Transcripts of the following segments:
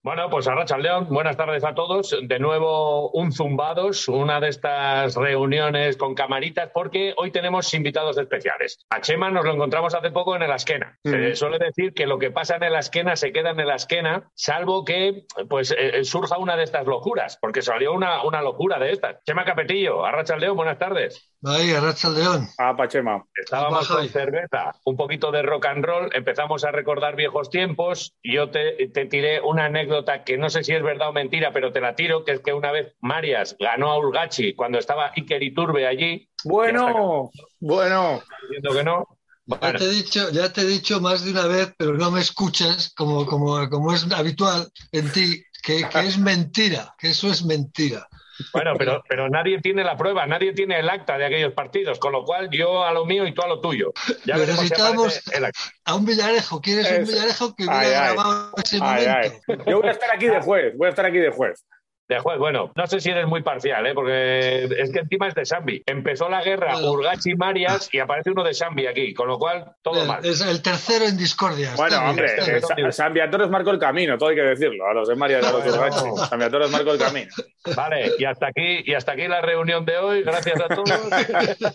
Bueno, pues Arracha León, buenas tardes a todos. De nuevo un Zumbados, una de estas reuniones con camaritas, porque hoy tenemos invitados especiales. A Chema nos lo encontramos hace poco en el Asquena. Se suele decir que lo que pasa en el Asquena se queda en el Asquena, salvo que pues eh, surja una de estas locuras, porque salió una, una locura de estas. Chema Capetillo, Arracha León, buenas tardes. Arracha León. Ah, Pachema. Estábamos con cerveza, un poquito de rock and roll, empezamos a recordar viejos tiempos y yo te, te tiré una anécdota que no sé si es verdad o mentira, pero te la tiro, que es que una vez Marias ganó a Urgachi cuando estaba Iker Iturbe allí. Bueno, bueno. Diciendo que no. Ya, Bueno, te he dicho, ya te he dicho más de una vez, pero no me escuchas, como, como, como es habitual en ti, que, que es mentira, que eso es mentira. Bueno, pero, pero nadie tiene la prueba, nadie tiene el acta de aquellos partidos, con lo cual yo a lo mío y tú a lo tuyo. Ya Pero si necesitamos- aparece el acta. A un Villarejo, ¿quieres un Eso. Villarejo que hubiera grabado ese Ay, momento? ay. Yo voy a estar aquí de juez, voy a estar aquí de juez. De juez, bueno, no sé si eres muy parcial, ¿eh? porque es que encima es de Sambi. Empezó la guerra Bueno. Urgachi Marias y aparece uno de Sambi aquí, con lo cual todo mal. Es el tercero en discordia. Bueno, hombre, Sa- San Viator marcó el camino, todo hay que decirlo. A los de María y a los de Urgachi. San Viator marcó el camino. Vale, y hasta aquí, y hasta aquí la reunión de hoy. Gracias a todos.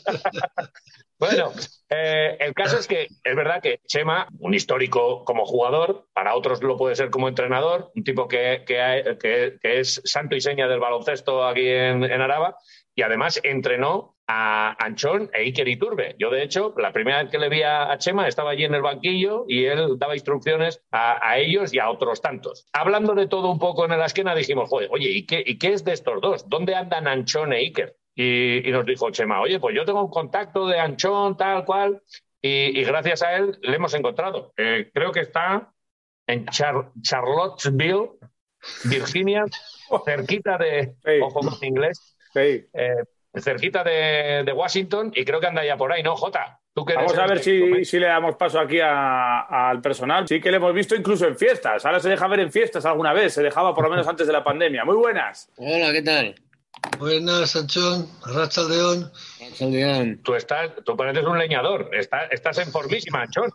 bueno, eh, el caso es que es verdad que Chema, un histórico como jugador, para otros lo puede ser como entrenador, un tipo que, que, que- que es santo y seña del baloncesto aquí en, en Araba, y además entrenó a Anchón e Iker Iturbe. Yo, de hecho, la primera vez que le vi a, Chema estaba allí en el banquillo y él daba instrucciones a, a ellos y a otros tantos. Hablando de todo un poco en la esquina, dijimos, joder, oye, ¿y qué, ¿y qué es de estos dos? ¿Dónde andan Anchón e Iker? Y, y nos dijo Chema, oye, pues yo tengo un contacto de Anchón, tal cual, y, y gracias a él le hemos encontrado. Eh, creo que está en Char- Charlottesville, Virginia, cerquita de, Sí. ojo con inglés, Sí. eh, cerquita de, de Washington, y creo que anda ya por ahí, ¿no, Jota? ¿Tú que eres Vamos a ver si, si le damos paso aquí al personal. Sí que le hemos visto incluso en fiestas. Ahora se deja ver en fiestas alguna vez. Se dejaba por lo menos antes de la pandemia. Muy buenas. Hola, ¿qué tal? Buenas, Sanchón, Arracha León. León. Tú, estás, tú pareces un leñador, estás, estás en formísima, Anchón.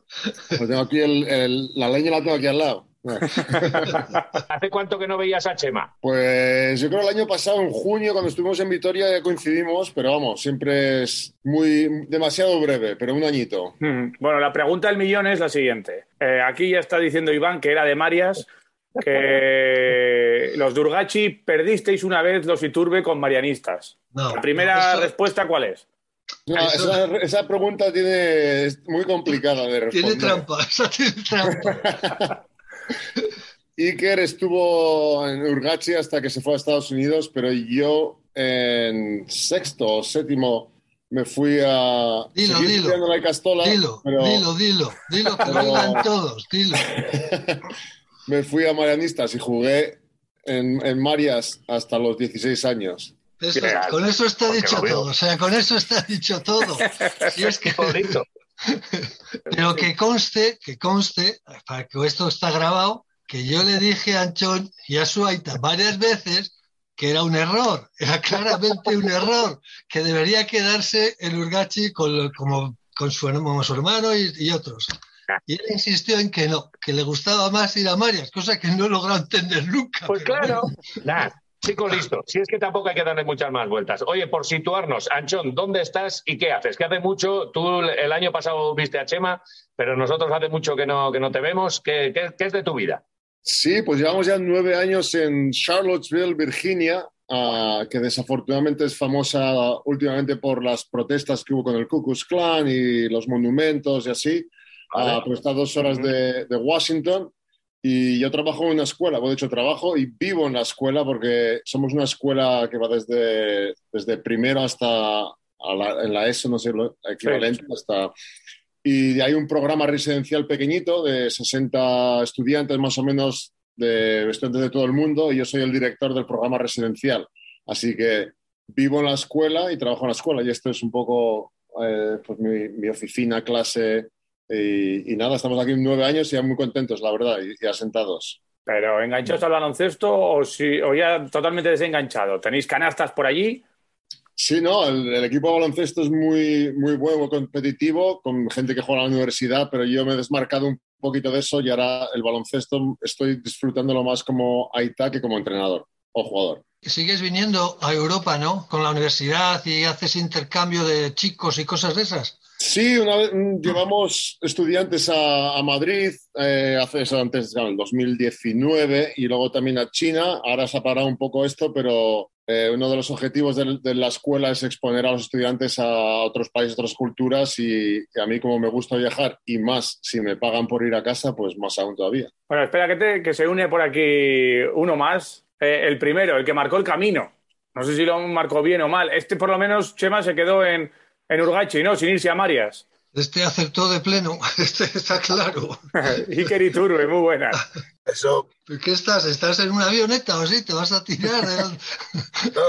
Pues tengo aquí el, el- la leña la tengo aquí al lado. ¿Hace cuánto que no veías a Chema? Pues yo creo el año pasado, en junio, cuando estuvimos en Vitoria, ya coincidimos, pero vamos, siempre es muy demasiado breve, pero un añito. Bueno, la pregunta del millón es la siguiente. Eh, aquí ya está diciendo Iván que era de Marias, que los Durgachi perdisteis una vez los Iturbe con marianistas. No, La primera eso respuesta, ¿cuál es? No, Eso- esa, esa pregunta tiene, es muy complicada de responder. tiene trampa, esa tiene trampa. Iker estuvo en Urgachi hasta que se fue a Estados Unidos, pero yo en sexto o séptimo me fui a Dilo, seguir dilo. la Castola, Dilo, pero dilo, dilo, dilo, que pero- oigan todos, dilo. me fui a Marianistas y jugué en, en Marias hasta los 16 años. Eso- con eso está Porque dicho lo todo, o sea, con eso está dicho todo. Si es que. Pero que conste, que conste, para que esto está grabado, que yo le dije a Anchón y a Suaita varias veces que era un error, era claramente un error, que debería quedarse el Urgachi con, como, con su, como su hermano y, y otros. Y él insistió en que no, que le gustaba más ir a Marias, cosa que no logrado entender nunca. Pues claro. bueno. Nada, chico listo. Si es que tampoco hay que darle muchas más vueltas. Oye, por situarnos, Anchón, ¿dónde estás y qué haces? Que hace mucho, tú el año pasado viste a Chema, pero nosotros hace mucho que no, que no te vemos. ¿Qué, qué- qué es de tu vida? Sí, pues llevamos ya nueve años en Charlottesville, Virginia, ah, que desafortunadamente es famosa últimamente por las protestas que hubo con el Ku Klux Klan y los monumentos y así. Ah, pues está a dos horas de, de Washington y yo trabajo en una escuela, bueno, de hecho trabajo y vivo en la escuela porque somos una escuela que va desde, desde primero hasta a la- en la ESO, no sé, lo equivalente, hasta... Y hay un programa residencial pequeñito de 60 estudiantes más o menos de estudiantes de todo el mundo y yo soy el director del programa residencial. Así que vivo en la escuela y trabajo en la escuela y esto es un poco eh, pues mi, oficina, clase y, nada, estamos aquí nueve años y ya muy contentos, la verdad, y, asentados. ¿Pero enganchados al baloncesto o, si, o ya totalmente desenganchado? ¿Tenéis canastas por allí? Sí, no, el, equipo de baloncesto es muy, muy bueno, muy competitivo, con gente que juega en la universidad, pero yo me he desmarcado un poquito de eso y ahora el baloncesto estoy disfrutándolo más como Aita que como entrenador o jugador. Sigues viniendo a Europa, ¿no? Con la universidad y haces intercambio de chicos y cosas de esas. Sí, una vez mm, llevamos estudiantes a, Madrid, eh, hace antes, en 2019, y luego también a China. Ahora se ha parado un poco esto, pero eh, uno de los objetivos de, la escuela es exponer a los estudiantes a otros países, otras culturas, y, a mí como me gusta viajar, y más si me pagan por ir a casa, pues más aún todavía. Bueno, espera que, que se une por aquí uno más, eh, el primero, el que marcó el camino. No sé si lo marcó bien o mal. Este por lo menos, Chema, se quedó en, en Urgachi, ¿no? Sin irse a Marias. Este acertó de pleno, este está claro. Iker Iturbe, muy buena. Eso. ¿Qué estás? ¿Estás en una avioneta o sí? ¿Te vas a tirar? no,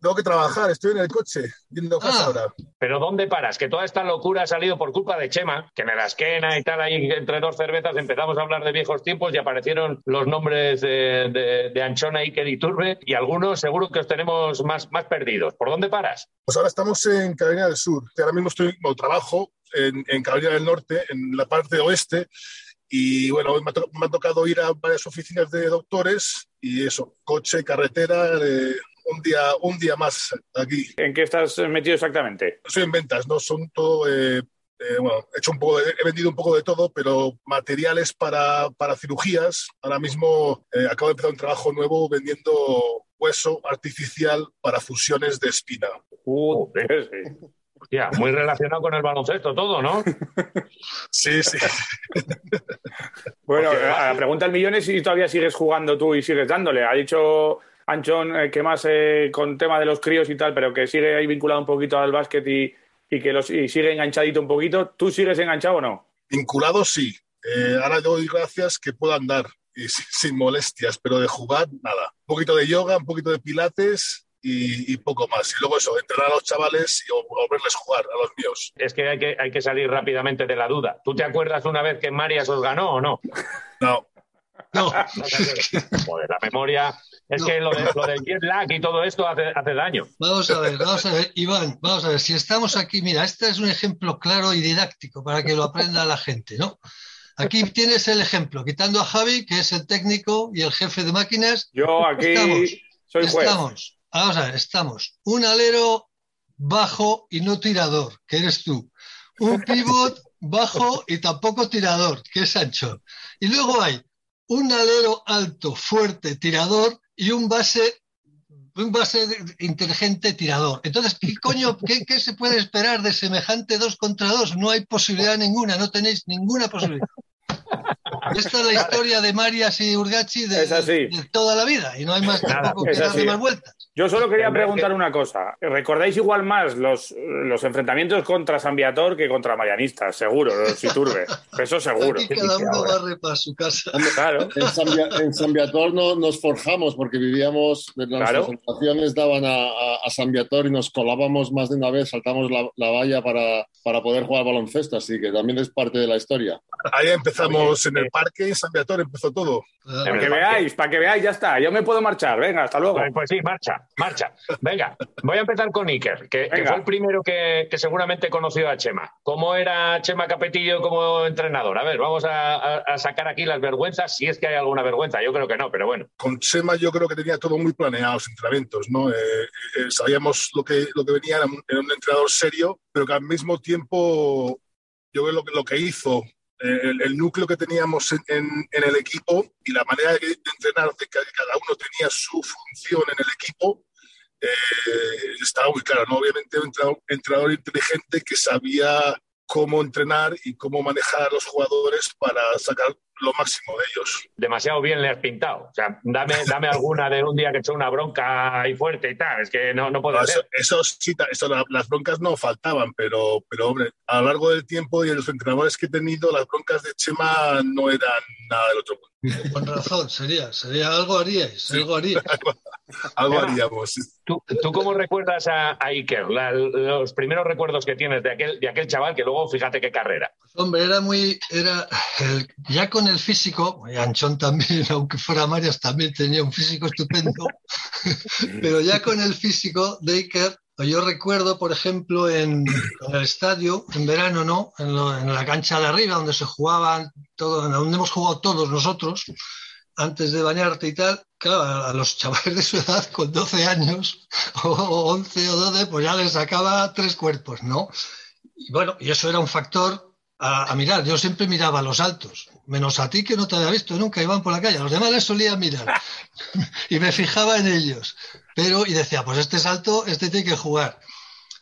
tengo que trabajar, estoy en el coche, yendo a casa ah. ahora. Pero ¿dónde paras? Que toda esta locura ha salido por culpa de Chema, que en la esquena y tal, ahí entre dos cervezas empezamos a hablar de viejos tiempos y aparecieron los nombres de, de, Anchona, y Turbe, y algunos seguro que os tenemos más, más perdidos. ¿Por dónde paras? Pues ahora estamos en Carolina del Sur, ahora mismo estoy, como trabajo en, en Carolina del Norte, en la parte oeste, y bueno, me ha, tocado ir a varias oficinas de doctores y eso, coche, carretera, eh, un día, un día más aquí. ¿En qué estás metido exactamente? Soy en ventas, ¿no? Son todo, eh, eh, bueno, he, hecho un poco he vendido un poco de todo, pero materiales para, para cirugías. Ahora mismo eh, acabo de empezar un trabajo nuevo vendiendo hueso artificial para fusiones de espina. Uh, Ya, muy relacionado con el baloncesto todo, ¿no? Sí, sí. bueno, la pregunta del millón es si todavía sigues jugando tú y sigues dándole. Ha dicho Anchón, eh, que más eh, con tema de los críos y tal, pero que sigue ahí vinculado un poquito al básquet y, que los, sigue enganchadito un poquito. ¿Tú sigues enganchado o no? Vinculado sí. Eh, ahora doy gracias que puedo andar y sin, molestias, pero de jugar nada. Un poquito de yoga, un poquito de pilates y, poco más. Y luego eso, entrenar a los chavales y volverles a jugar a los míos. Es que hay, que hay que salir rápidamente de la duda. ¿Tú te acuerdas una vez que Marias os ganó o no? No. No. Joder, la memoria es que lo, del jet lag y todo esto hace, daño. Vamos a ver, vamos a ver, Iván, vamos a ver, si estamos aquí, mira, este es un ejemplo claro y didáctico para que lo aprenda la gente, ¿no? Aquí tienes el ejemplo, quitando a Javi, que es el técnico y el jefe de máquinas. Yo aquí soy juez. Estamos, vamos a ver, estamos. Un alero bajo y no tirador, que eres tú. Un pivot bajo y tampoco tirador, que es Sancho. Y luego hay un alero alto, fuerte, tirador y un base un base inteligente tirador. Entonces, ¿qué coño, qué, qué, se puede esperar de semejante dos contra dos? No hay posibilidad ninguna, no tenéis ninguna posibilidad. Esta es la historia de Marias y Urgachi de, toda la vida y no hay más tampoco que darle más vueltas. Yo solo quería preguntar una cosa. ¿Recordáis igual más los, los enfrentamientos contra San Viator que contra Marianistas? Seguro, los Iturbe. Eso seguro. Aquí cada uno barre para su casa. Claro. En San, Viator no, nos forjamos porque vivíamos, las presentaciones daban a, San Viator y nos colábamos más de una vez, saltamos la, valla para, para poder jugar baloncesto, así que también es parte de la historia. Ahí empezamos en el parque, en San Viator empezó todo. Para que veáis, para que veáis, ya está. Yo me puedo marchar. Venga, hasta luego. Pues, pues sí, marcha, marcha. Venga, voy a empezar con Iker, que, fue el primero que, seguramente conoció a Chema. ¿Cómo era Chema Capetillo como entrenador? A ver, vamos a, sacar aquí las vergüenzas, si es que hay alguna vergüenza. Yo creo que no, pero bueno. Con Chema yo creo que tenía todo muy planeado, los entrenamientos, ¿no? Eh, eh, sabíamos lo que, lo que venía, era un, entrenador serio, pero que al mismo tiempo yo creo que lo que hizo el, núcleo que teníamos en, el equipo y la manera de, entrenar, de que cada uno tenía su función en el equipo, eh, estaba muy claro. ¿no? Obviamente un entrenador, inteligente que sabía cómo entrenar y cómo manejar a los jugadores para sacar lo máximo de ellos. Demasiado bien le has pintado. O sea, dame, dame alguna de un día que he hecho una bronca ahí fuerte y tal. Es que no, no puede ser. Eso, sí, eso, las broncas no faltaban, pero, pero hombre, a lo largo del tiempo y de los entrenadores que he tenido, las broncas de Chema no eran nada del otro mundo. Con razón, sería, sería algo haríais, algo haríais. algo haríamos. ¿Tú, ¿Tú, cómo recuerdas a, Iker? los primeros recuerdos que tienes de aquel, de aquel chaval que luego fíjate qué carrera. Hombre, era muy, era ya con el físico, y Anchón también, aunque fuera Marias, también tenía un físico estupendo, pero ya con el físico de Iker yo recuerdo, por ejemplo, en, el estadio, en verano, ¿no? En, la cancha de arriba, donde se jugaban, todo, donde hemos jugado todos nosotros, antes de bañarte y tal, claro, a los chavales de su edad, con 12 años, o 11 o 12, pues ya les sacaba tres cuerpos, ¿no? Y bueno, y eso era un factor a, mirar. Yo siempre miraba a los altos, menos a ti que no te había visto nunca, iban por la calle. A los demás les solía mirar y me fijaba en ellos. Pero, y decía, pues este es alto, este tiene que jugar.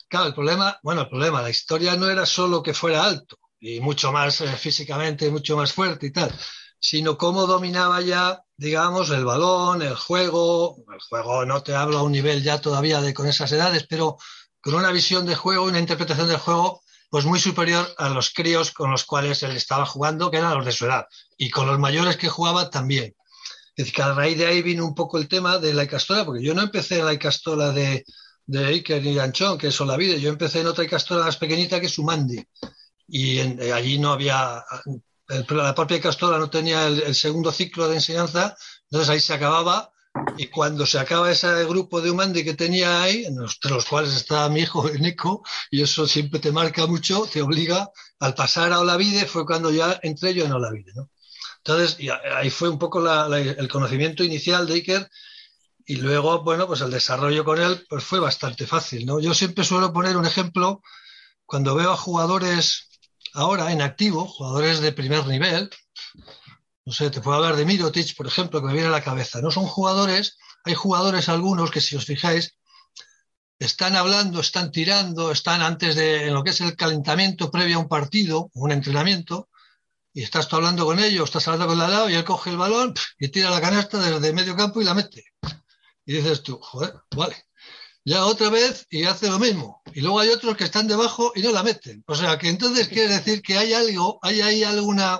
Claro, el problema, bueno, el problema, la historia no era solo que fuera alto y mucho más eh, físicamente, mucho más fuerte y tal, sino cómo dominaba ya, digamos, el balón, el juego. El juego no te hablo a un nivel ya todavía de con esas edades, pero con una visión de juego, una interpretación del juego pues muy superior a los críos con los cuales él estaba jugando, que eran los de su edad, y con los mayores que jugaba también. Es que a raíz de ahí vino un poco el tema de la Icastola, porque yo no empecé en la Icastola de, de Iker de Anchón, que es vida yo empecé en otra Icastola más pequeñita que es Umandi, y eh, allí no había, la propia Icastola no tenía el, el segundo ciclo de enseñanza, entonces ahí se acababa y cuando se acaba ese grupo de Humandi que tenía ahí, entre los cuales estaba mi hijo Nico, y eso siempre te marca mucho, te obliga al pasar a Olavide, fue cuando ya entré yo en Olavide. ¿no? Entonces, ahí fue un poco el conocimiento inicial de Iker, y luego, bueno, pues el desarrollo con él pues fue bastante fácil. ¿no? Yo siempre suelo poner un ejemplo cuando veo a jugadores ahora en activo, jugadores de primer nivel, no sé, te puedo hablar de Mirotic, por ejemplo, que me viene a la cabeza. No son jugadores, hay jugadores algunos que si os fijáis, están hablando, están tirando, están antes de lo que es el calentamiento previo a un partido, un entrenamiento, y estás tú hablando con ellos, estás hablando con el lado y él coge el balón y tira la canasta desde medio campo y la mete. Y dices tú, joder, vale. Ya otra vez y hace lo mismo. Y luego hay otros que están debajo y no la meten. O sea que entonces quiere decir que hay algo, hay ahí alguna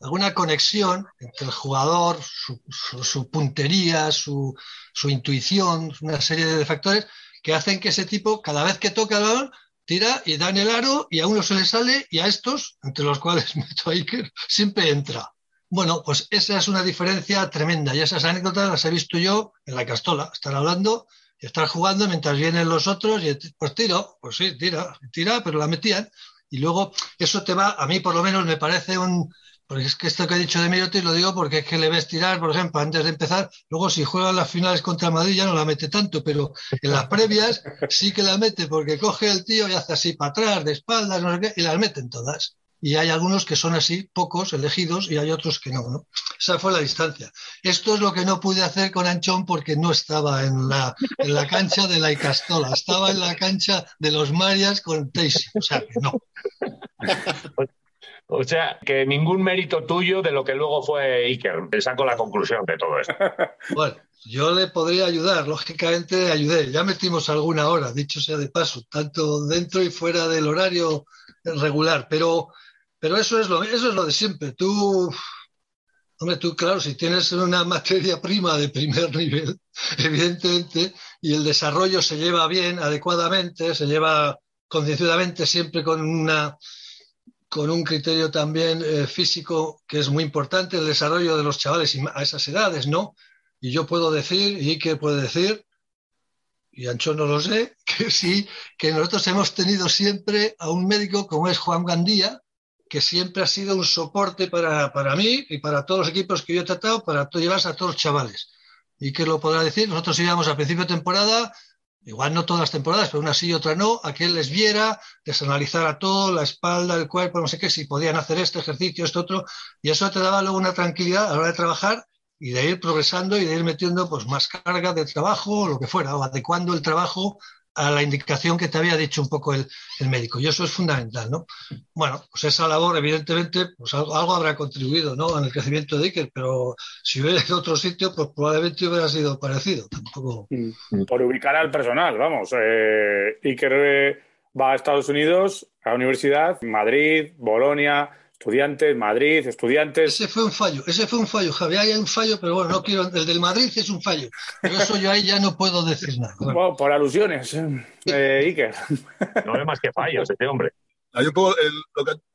alguna conexión entre el jugador, su, puntería, su, intuición, una serie de factores que hacen que ese tipo, cada vez que toca el balón, tira y da en el aro y a uno se le sale y a estos, entre los cuales meto a Iker, siempre entra. Bueno, pues esa es una diferencia tremenda y esas anécdotas las he visto yo en la castola, estar hablando y estar jugando mientras vienen los otros y pues tiro, pues sí, tira, tira, pero la metían. Y luego eso te va, a mí por lo menos me parece un, porque es que esto que he dicho de Mirotic lo digo porque es que le ves tirar, por ejemplo, antes de empezar. Luego, si juega las finales contra Madrid, ya no la mete tanto, pero en las previas sí que la mete porque coge el tío y hace así para atrás, de espaldas, no sé qué, y las meten todas. Y hay algunos que son así, pocos elegidos, y hay otros que no, ¿no? Esa fue la distancia. Esto es lo que no pude hacer con Anchón porque no estaba en la, en la cancha de la Icastola, estaba en la cancha de los Marias con Teisi, o sea que no. O sea, que ningún mérito tuyo de lo que luego fue Iker. Te saco la conclusión de todo esto. Bueno, yo le podría ayudar, lógicamente ayudé. Ya metimos alguna hora, dicho sea de paso, tanto dentro y fuera del horario regular, pero, pero eso, es lo, eso es lo de siempre. Tú, hombre, tú, claro, si tienes una materia prima de primer nivel, evidentemente, y el desarrollo se lleva bien, adecuadamente, se lleva concienciadamente, siempre con una con un criterio también eh, físico que es muy importante, el desarrollo de los chavales a esas edades, ¿no? Y yo puedo decir, y Ike puede decir, y Ancho no lo sé, que sí, que nosotros hemos tenido siempre a un médico como es Juan Gandía, que siempre ha sido un soporte para, para mí y para todos los equipos que yo he tratado, para llevarse a todos los chavales. Y que lo podrá decir, nosotros íbamos a principio de temporada igual no todas las temporadas, pero una sí y otra no, a que él les viera, les analizara todo, la espalda, el cuerpo, no sé qué, si podían hacer este ejercicio, este otro, y eso te daba luego una tranquilidad a la hora de trabajar y de ir progresando y de ir metiendo pues más carga de trabajo o lo que fuera, o adecuando el trabajo a la indicación que te había dicho un poco el, médico. Y eso es fundamental, ¿no? Bueno, pues esa labor, evidentemente, pues algo, habrá contribuido, ¿no? En el crecimiento de Iker, pero si hubiera ido otro sitio, pues probablemente hubiera sido parecido. Tampoco. Mm. Por ubicar al personal, vamos. Eh, Iker eh, va a Estados Unidos, a la universidad, Madrid, Bolonia Estudiantes, Madrid, Estudiantes. Ese fue un fallo, ese fue un fallo, Javier. Hay un fallo, pero bueno, no quiero. El del Madrid es un fallo. Pero eso yo ahí ya no puedo decir nada. Bueno, por alusiones, eh, Iker. No hay más que fallos este hombre. Hay un poco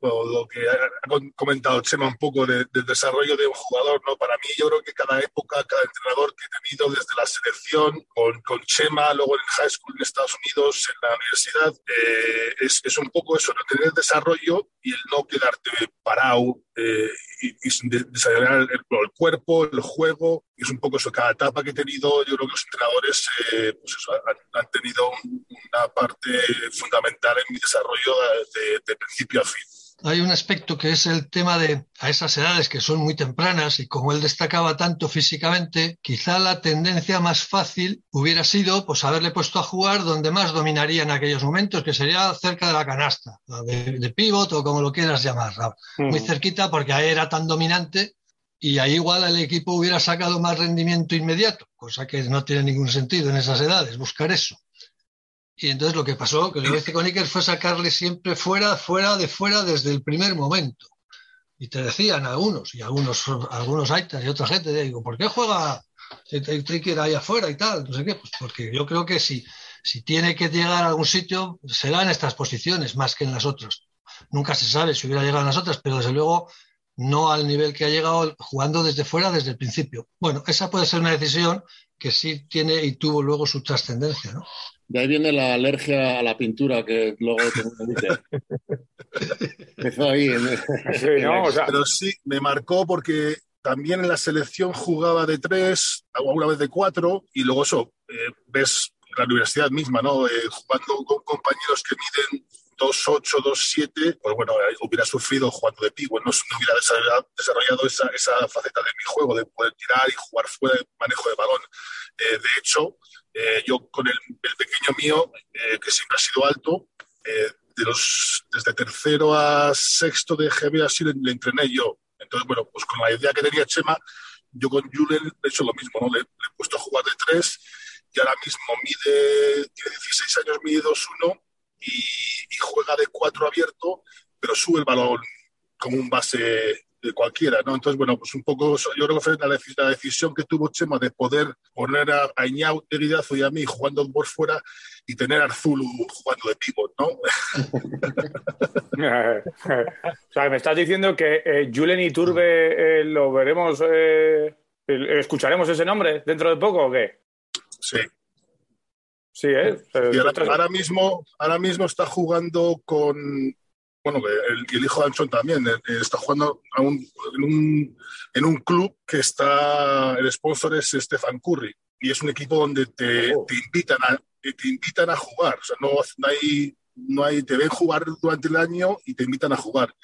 lo, que, ha comentado Chema un poco del desarrollo de un jugador, ¿no? Para mí yo creo que cada época, cada entrenador que he tenido desde la selección, con, con Chema, luego en el high school en Estados Unidos, en la universidad, eh, es, es, un poco eso, ¿no? Tener el desarrollo y el no quedarte parado eh, y, desarrollar el, cuerpo, el juego, y es un poco eso, cada etapa que he tenido, yo creo que los entrenadores eh, pues eso, han, han, tenido una parte fundamental en mi desarrollo de, de principio a fin hay un aspecto que es el tema de a esas edades que son muy tempranas y como él destacaba tanto físicamente, quizá la tendencia más fácil hubiera sido pues haberle puesto a jugar donde más dominaría en aquellos momentos, que sería cerca de la canasta, de, de pivot o como lo quieras llamar, muy cerquita porque ahí era tan dominante y ahí igual el equipo hubiera sacado más rendimiento inmediato, cosa que no tiene ningún sentido en esas edades, buscar eso. Y entonces lo que pasó, que lo que hice con Iker fue sacarle siempre fuera, fuera de fuera desde el primer momento. Y te decían algunos, y algunos, algunos Aitas y otra gente, digo, ¿por qué juega Iker ahí afuera y tal? No sé qué, pues porque yo creo que si, si tiene que llegar a algún sitio, será en estas posiciones más que en las otras. Nunca se sabe si hubiera llegado en las otras, pero desde luego no al nivel que ha llegado jugando desde fuera desde el principio. Bueno, esa puede ser una decisión que sí tiene y tuvo luego su trascendencia, ¿no? De ahí viene la alergia a la pintura que luego Empezó ahí. En... Sí, no, o sea... Pero sí, me marcó porque también en la selección jugaba de tres, alguna vez de cuatro, y luego eso, eh, ves la universidad misma, ¿no? Eh, jugando con compañeros que miden 2-8, 2-7, pues bueno, hubiera sufrido jugando de pívot, no, no hubiera desarrollado, esa, esa, faceta de mi juego, de poder tirar y jugar fuera de manejo de balón. Eh, de hecho, eh, yo con el, el, pequeño mío, eh, que siempre ha sido alto, eh, de los, desde tercero a sexto de GB así le, le, entrené yo. Entonces, bueno, pues con la idea que tenía Chema, yo con Julen he hecho lo mismo, ¿no? Le, le he puesto a jugar de tres y ahora mismo mide, tiene 16 años, mide 2-1 y, y, juega de cuatro abierto, pero sube el balón como un base de cualquiera, ¿no? Entonces, bueno, pues un poco, yo creo que fue la, la decisión que tuvo Chema de poder poner a, a Iñau de Guidazo y a mí jugando por fuera y tener a Arzulu jugando de pivot, ¿no? o sea, me estás diciendo que eh, Julen y Turbe eh, lo veremos, eh, escucharemos ese nombre dentro de poco o qué? Sí, Sí, ¿eh? Y ahora, ahora, mismo, ahora mismo está jugando con. Bueno, el, el hijo de Anchón también eh, está jugando a un, en, un, en, un, club que está. El sponsor es Stefan Curry. Y es un equipo donde te, oh. te invitan, a, te invitan a jugar. O sea, no, no, hay, no hay. Te ven jugar durante el año y te invitan a jugar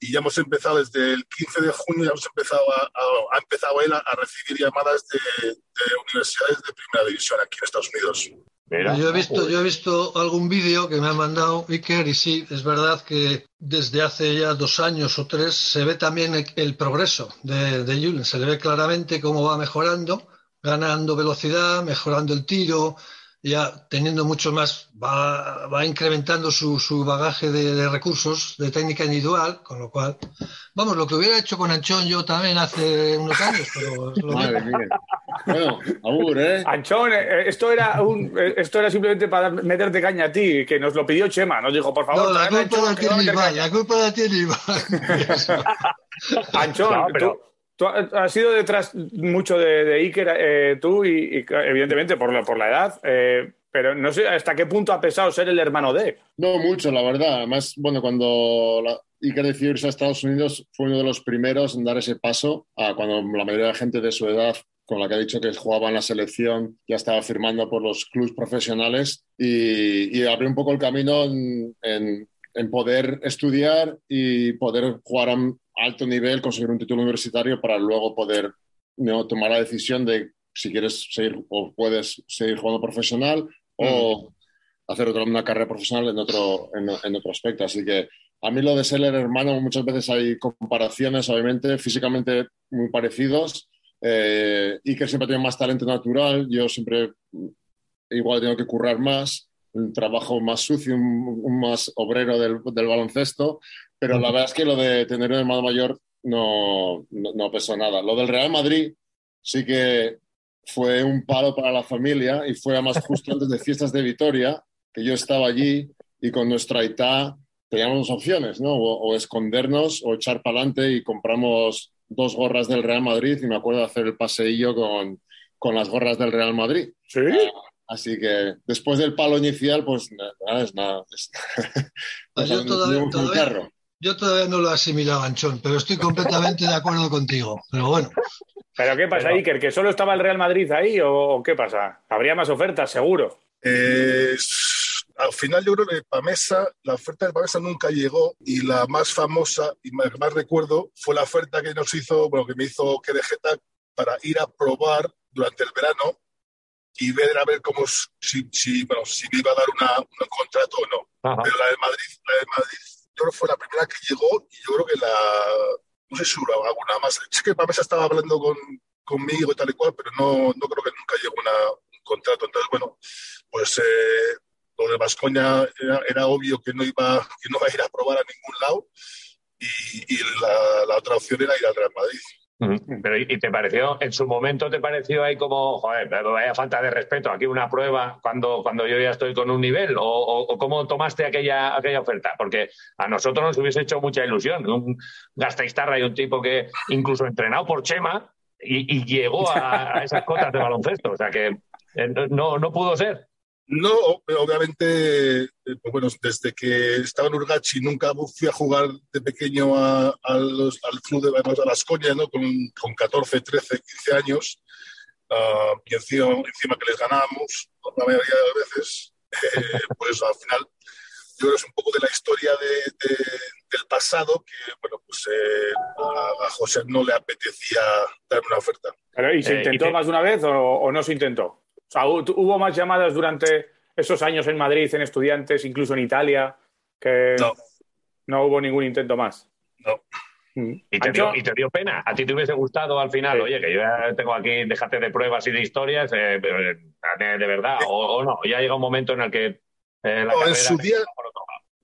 y ya hemos empezado desde el 15 de junio, ya hemos empezado a, a, ha empezado él a, a recibir llamadas de, de, universidades de primera división aquí en Estados Unidos. Mira. Yo he visto, yo he visto algún vídeo que me ha mandado Iker y sí, es verdad que desde hace ya dos años o tres se ve también el, el progreso de, de Julen, se le ve claramente cómo va mejorando, ganando velocidad, mejorando el tiro, ya teniendo mucho más, va, va incrementando su, su bagaje de, de, recursos de técnica individual, con lo cual, vamos, lo que hubiera hecho con Anchón yo también hace unos años, pero lo Madre mía. Bueno, abur, ¿eh? Anchón, esto era, un, esto era simplemente para meterte caña a ti, que nos lo pidió Chema, nos dijo, por favor. No, la culpa la tiene Iván, la culpa la tiene Iván. Anchón, no, pero... tú, Tú has sido detrás mucho de, de Iker, eh, tú, y, y, evidentemente por la, por la edad, eh, pero no sé hasta qué punto ha pesado ser el hermano de. No mucho, la verdad. Además, bueno, cuando la, Iker decidió irse a Estados Unidos, fue uno de los primeros en dar ese paso, a cuando la mayoría de la gente de su edad con la que ha dicho que jugaba en la selección, ya estaba firmando por los clubes profesionales y, y abrió un poco el camino en, en, en poder estudiar y poder jugar alto nivel, conseguir un título universitario para luego poder ¿no? tomar la decisión de si quieres seguir o puedes seguir jugando profesional o, hacer otra, una carrera profesional en otro, en, en otro aspecto. Así que a mí lo de ser el hermano, muchas veces hay comparaciones, obviamente, físicamente muy parecidos. Eh, y que siempre tiene más talento natural. Yo siempre igual tengo que currar más, un trabajo más sucio, un, un más obrero del, del, baloncesto, pero la verdad es que lo de tener un hermano mayor no, no, no pesó nada. Lo del Real Madrid sí que fue un palo para la familia y fue además justo antes de fiestas de Vitoria, que yo estaba allí y con nuestra ITA teníamos dos opciones, ¿no? O, o escondernos o echar para adelante y compramos dos gorras del Real Madrid y me acuerdo de hacer el paseillo con, con las gorras del Real Madrid. Sí. Así que después del palo inicial, pues nada, es nada. Es... Pues yo, todavía, todavía, yo, todavía, no lo asimilaba, Anchón, pero estoy completamente de acuerdo contigo. Pero bueno. ¿Pero qué pasa, pero... Iker? ¿Que solo estaba el Real Madrid ahí o, o qué pasa? Habría más ofertas, seguro. Eh, al final yo creo que Pamesa, la oferta de Pamesa nunca llegó y la más famosa y más, más recuerdo fue la oferta que nos hizo, bueno, que me hizo Querejeta para ir a probar durante el verano y ver a ver cómo si, si, bueno, si me iba a dar una, un contrato o no. Ajá. Pero la de Madrid, la de Madrid, yo fue la primera que llegó y yo creo que la, no sé si hubo alguna más. Sé que Pamesa estaba hablando con, conmigo y tal y cual, pero no, no creo que nunca llegó una, un contrato. Entonces, bueno, pues eh, lo de Vascoña era, obvio que no, iba, que no iba a ir a probar a ningún lado y, y la, la, otra opción era ir al Real Madrid. Pero, ¿y te pareció, en su momento te pareció ahí como, joder, vaya falta de respeto, aquí una prueba cuando, cuando yo ya estoy con un nivel? ¿O, cómo tomaste aquella, aquella oferta? Porque a nosotros nos hubiese hecho mucha ilusión. Un gasteiztarra y un tipo que incluso entrenado por Chema y, y llegó a, a, esas cotas de baloncesto. O sea que eh, no, no pudo ser. No, obviamente, pues bueno, desde que estaba en Urgachi nunca fui a jugar de pequeño a, a los, al club de a las coñas, ¿no? Con, con, 14, 13, 15 años. Uh, y encima, encima, que les ganábamos la mayoría de las veces, eh, pues al final yo creo que es un poco de la historia de, de, del pasado que, bueno, pues eh, a, a, José no le apetecía darme una oferta. Pero, ¿Y se intentó eh, y te... más de una vez o, o no se intentó? O sea, hubo más llamadas durante esos años en Madrid, en estudiantes, incluso en Italia, que no, no hubo ningún intento más. No. ¿Y te, dio, ¿Y te, dio, pena? ¿A ti te hubiese gustado al final? Sí. Oye, que yo ya tengo aquí, déjate de pruebas y de historias, eh, de, de, verdad, o, o, no, ya llega un momento en el que eh, la no, en su día,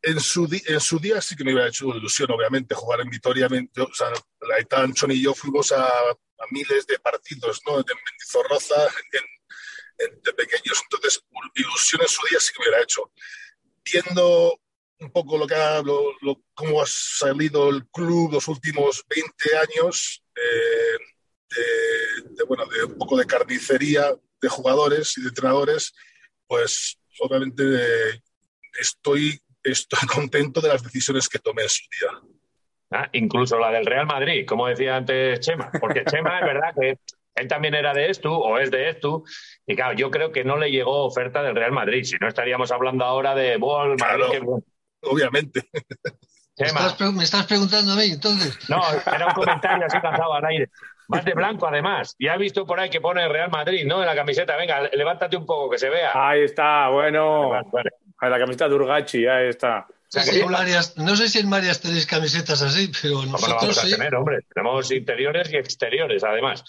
en su, en su, día sí que me hubiera hecho ilusión, obviamente, jugar en Vitoria. Yo, o sea, la Ethan, y yo fuimos a, a, miles de partidos, ¿no? De Mendizorroza, en, de pequeños, entonces ilusión en su día sí que hubiera hecho. Viendo un poco lo que ha, lo, lo, cómo ha salido el club los últimos 20 años, eh, de, de, bueno, de un poco de carnicería de jugadores y de entrenadores, pues obviamente eh, estoy, estoy contento de las decisiones que tomé en su día. Ah, incluso la del Real Madrid, como decía antes Chema, porque Chema es verdad que él también era de esto o es de esto. Y claro, yo creo que no le llegó oferta del Real Madrid. Si no estaríamos hablando ahora de Bol, claro, Madrid, que... Obviamente. ¿Me estás, ¿Me estás, preguntando a mí entonces? No, era un comentario así lanzado al aire. Más de blanco, además. Ya he visto por ahí que pone Real Madrid, ¿no? En la camiseta. Venga, levántate un poco, que se vea. Ahí está, bueno. Vale, vale. La camiseta de Urgachi, ahí está. O sea, sí, Marias, no sé si en Marias tenéis camisetas así, pero nosotros no vamos a sí. tener, hombre. Tenemos interiores y exteriores, además.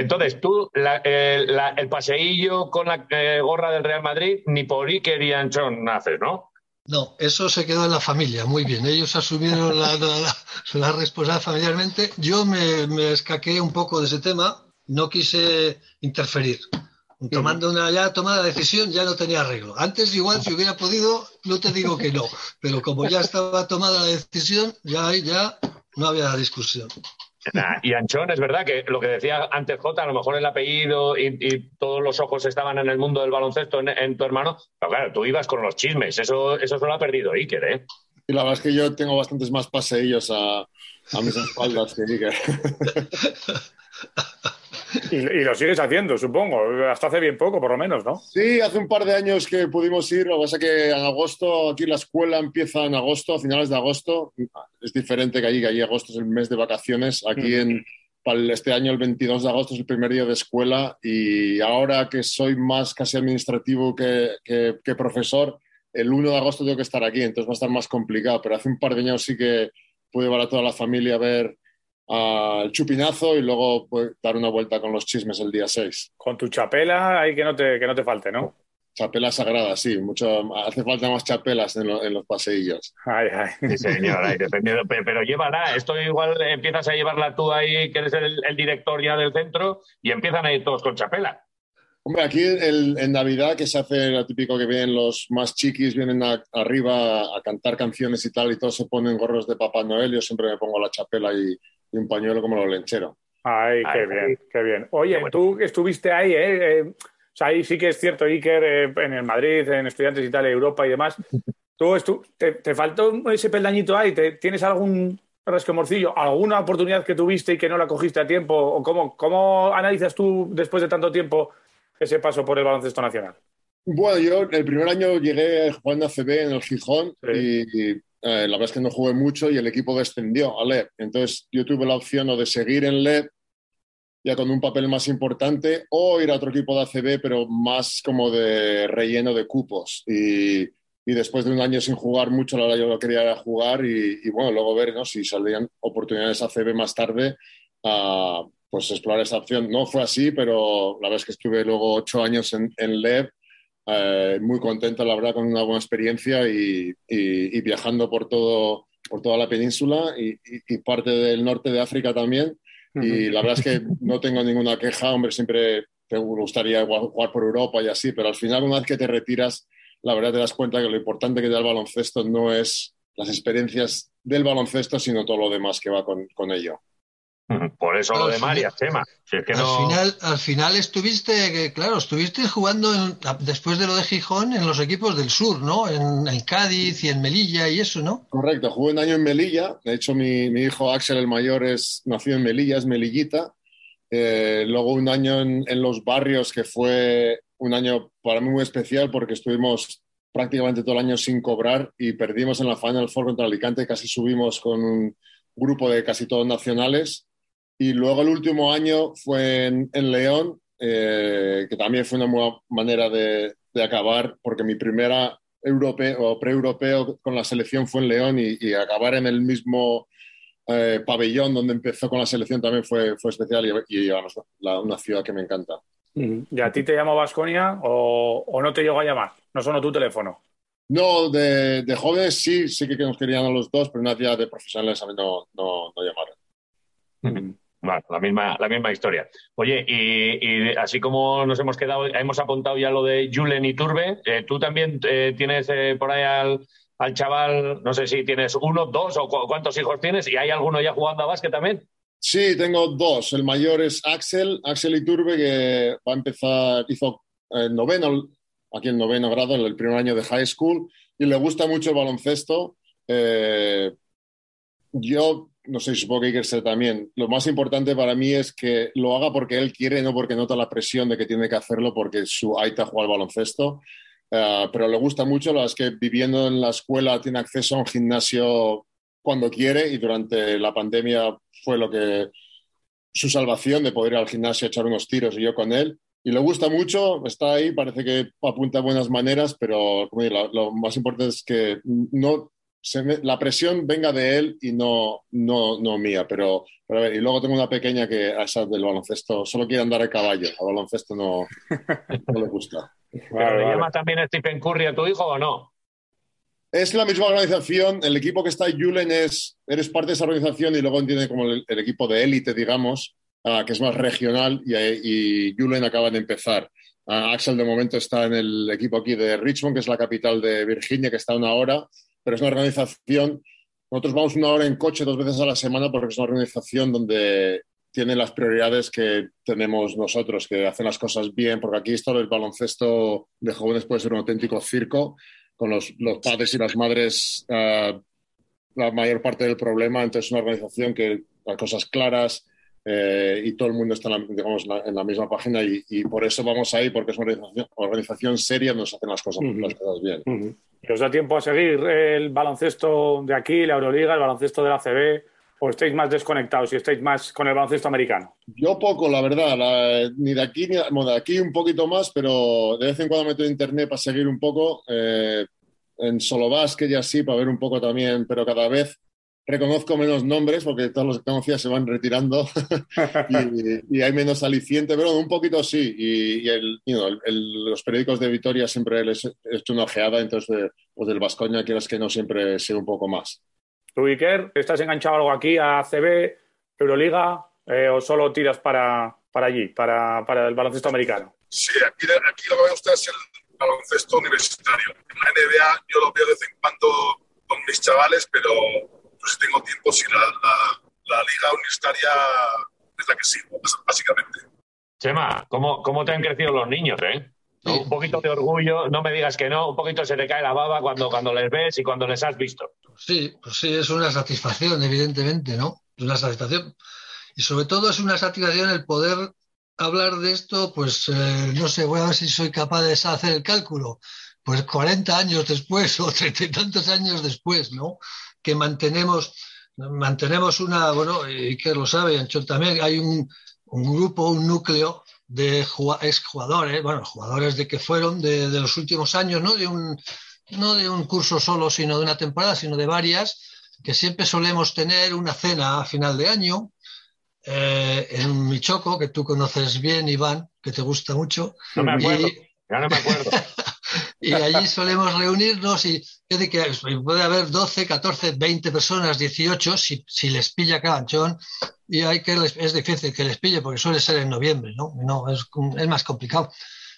Entonces, tú, la, eh, la, el paseillo con la eh, gorra del Real Madrid, ni por Iker y Anchón haces, ¿no? No, eso se quedó en la familia, muy bien. Ellos asumieron la, la, la responsabilidad familiarmente. Yo me, me, escaqué un poco de ese tema, no quise interferir. Tomando una ya tomada decisión ya no tenía arreglo. Antes igual si hubiera podido, no te digo que no, pero como ya estaba tomada la decisión, ya, ya no había discusión. Nah, y Anchón, es verdad que lo que decía antes Jota, a lo mejor el apellido y, y, todos los ojos estaban en el mundo del baloncesto en, en, tu hermano, pero claro, tú ibas con los chismes, eso, eso se lo ha perdido Iker, ¿eh? Y la verdad es que yo tengo bastantes más paseillos a, a mis espaldas que Iker. Y, y, lo sigues haciendo, supongo, hasta hace bien poco, por lo menos, ¿no? Sí, hace un par de años que pudimos ir, lo que pasa es que en agosto, aquí la escuela empieza en agosto, a finales de agosto, es diferente que allí, que allí agosto es el mes de vacaciones, aquí en, para este año el 22 de agosto es el primer día de escuela. Y ahora que soy más casi administrativo que, que, que profesor, el 1 de agosto tengo que estar aquí, entonces va a estar más complicado, pero hace un par de años sí que pude llevar a toda la familia a ver al chupinazo y luego pues, dar una vuelta con los chismes el día 6. Con tu chapela, ahí que no te, que no te falte, ¿no? Chapela sagrada, sí. Mucho, hace falta más chapelas en, lo, en los paseillos. Ay, ay. Sí, señor, ahí, dependiendo. Pero, pero, llévala, esto igual empiezas a llevarla tú ahí, que eres el, el, director ya del centro, y empiezan a ir todos con chapela. Hombre, aquí el, en Navidad, que se hace lo típico que vienen los más chiquis, vienen a, arriba a cantar canciones y tal, y todos se ponen gorros de Papá Noel, yo siempre me pongo la chapela y, y un pañuelo como lo lenchero. Ay, qué ay, bien, qué bien. Oye, bueno. tú estuviste ahí, ¿eh? eh o sea, ahí sí que es cierto, Iker, eh, en el Madrid, en Estudiantes y tal, Europa y demás. ¿Tú, tú te, te, faltó ese peldañito ahí? ¿Te, ¿Tienes algún resquemorcillo, alguna oportunidad que tuviste y que no la cogiste a tiempo? ¿O cómo, cómo analizas tú, después de tanto tiempo, ese paso por el baloncesto nacional? Bueno, yo el primer año llegué jugando a CB en el Gijón sí. y, y eh, la verdad es que no jugué mucho y el equipo descendió a LEP. Entonces yo tuve la opción o de seguir en LEP ya con un papel más importante, o ir a otro equipo de ACB, pero más como de relleno de cupos. Y, y después de un año sin jugar mucho, la verdad yo lo quería jugar y, bueno, luego ver ¿no? si saldrían oportunidades ACB más tarde, uh, pues explorar esa opción. No fue así, pero la verdad es que estuve luego ocho años en, en LEV, eh, muy contento, la verdad, con una buena experiencia y, y, y viajando por, todo, por toda la península y, y parte del norte de África también. Y la verdad es que no tengo ninguna queja, hombre, siempre te gustaría jugar por Europa y así, pero al final una vez que te retiras, la verdad te das cuenta que lo importante que da el baloncesto no es las experiencias del baloncesto, sino todo lo demás que va con, con ello. Por eso lo de María, Chema. Si es que al, no... final, al final estuviste, claro, estuviste jugando en, después de lo de Gijón en los equipos del sur, ¿no? En, en, Cádiz y en Melilla y eso, ¿no? Correcto, jugué un año en Melilla. De hecho, mi, mi hijo Axel, el mayor, es nació en Melilla, es melillita. Eh, luego un año en, en, los barrios que fue un año para mí muy especial porque estuvimos prácticamente todo el año sin cobrar y perdimos en la Final Four contra Alicante. Casi subimos con un grupo de casi todos nacionales y luego el último año fue en, en León, eh, que también fue una buena manera de, de, acabar, porque mi primera europeo o pre-europeo con la selección fue en León y, y acabar en el mismo eh, pabellón donde empezó con la selección también fue, fue especial y, y vamos, la, una ciudad que me encanta. ¿Y a ti te llamó Vasconia o, o, no te llegó a llamar? ¿No sonó tu teléfono? No, de, de jóvenes sí, sí que nos querían a los dos, pero una día de profesionales a mí no, no, no llamaron. Bueno, la misma, la misma historia. Oye, y, así como nos hemos quedado, hemos apuntado ya lo de Julen y Turbe, eh, ¿tú también eh, tienes eh, por ahí al, al, chaval, no sé si tienes uno, dos o cu cuántos hijos tienes? ¿Y hay alguno ya jugando a básquet también? Sí, tengo dos. El mayor es Axel, Axel Iturbe, que va a empezar, hizo el noveno, aquí el noveno grado, el primer año de high school, y le gusta mucho el baloncesto. Yo no sé, supongo que Iker también. Lo más importante para mí es que lo haga porque él quiere, no porque nota la presión de que tiene que hacerlo porque su Aita juega al baloncesto. Uh, pero le gusta mucho, la es que viviendo en la escuela tiene acceso a un gimnasio cuando quiere y durante la pandemia fue lo que su salvación de poder ir al gimnasio a echar unos tiros y yo con él. Y le gusta mucho, está ahí, parece que apunta buenas maneras, pero como digo, lo, lo más importante es que no me, la presión venga de él y no, no, no mía. Pero, pero, a ver, y luego tengo una pequeña que a esa del baloncesto solo quiere andar a caballo. Al baloncesto no, no le gusta. ¿Pero vale, le llama también Stephen Curry a tu hijo o no? Es la misma organización. El equipo que está Julen es, eres parte de esa organización y luego tiene como el, el equipo de élite, digamos, uh, que es más regional y, y Julen acaba de empezar. Uh, Axel de momento está en el equipo aquí de Richmond, que es la capital de Virginia, que está a una hora pero es una organización. Nosotros vamos una hora en coche dos veces a la semana porque es una organización donde tiene las prioridades que tenemos nosotros, que hacen las cosas bien, porque aquí esto del baloncesto de jóvenes puede ser un auténtico circo, con los, los padres y las madres uh, la mayor parte del problema. Entonces, es una organización que las cosas claras eh, y todo el mundo está en la, digamos, en la misma página y, y, por eso vamos ahí, porque es una organización, organización seria, nos hacen las cosas, uh -huh. las cosas bien. Uh -huh. ¿Y os da tiempo a seguir el baloncesto de aquí, la Euroliga, el baloncesto de la CB? ¿O estáis más desconectados y estáis más con el baloncesto americano? Yo poco, la verdad. Ni de aquí, ni bueno, de aquí un poquito más, pero de vez en cuando meto internet para seguir un poco. Eh, en solo básquet y así, para ver un poco también, pero cada vez reconozco menos nombres porque todos los que conocía se van retirando y, hay menos aliciente, pero un poquito sí. Y, el, los periódicos de Vitoria siempre les he hecho una ojeada, entonces pues del Vascoña quieras que no siempre sé un poco más. ¿Tú, Iker, estás enganchado algo aquí a CB, Euroliga eh, o solo tiras para, para allí, para, para, el baloncesto americano? Sí, aquí, aquí lo que me gusta es el baloncesto universitario. En la NBA yo lo veo de vez en cuando con mis chavales, pero si tengo tiempo, si la, la, liga universitaria es la que sigo, básicamente. Chema, ¿cómo, ¿cómo te han crecido los niños, eh? Un poquito de orgullo, no me digas que no, un poquito se te cae la baba cuando, cuando les ves y cuando les has visto. Sí, pues sí, es una satisfacción, evidentemente, ¿no? Es una satisfacción. Y sobre todo es una satisfacción el poder hablar de esto, pues eh, no sé, voy a ver si soy capaz de hacer el cálculo. Pues 40 años después o treinta y tantos años después, ¿no? Que mantenemos, mantenemos una, bueno, y que lo sabe, Anchón también, hay un, un grupo, un núcleo de exjugadores, bueno, jugadores de que fueron de, de, los últimos años, ¿no? De un, no de un curso solo, sino de una temporada, sino de varias, que siempre solemos tener una cena a final de año eh, en Michoco, que tú conoces bien, Iván, que te gusta mucho. No me acuerdo, ya no me acuerdo. y allí solemos reunirnos y que puede haber 12, 14, 20 personas, 18, si, si les pilla canchón, y hay que es difícil que les pille porque suele ser en noviembre, ¿no? no es, es más complicado.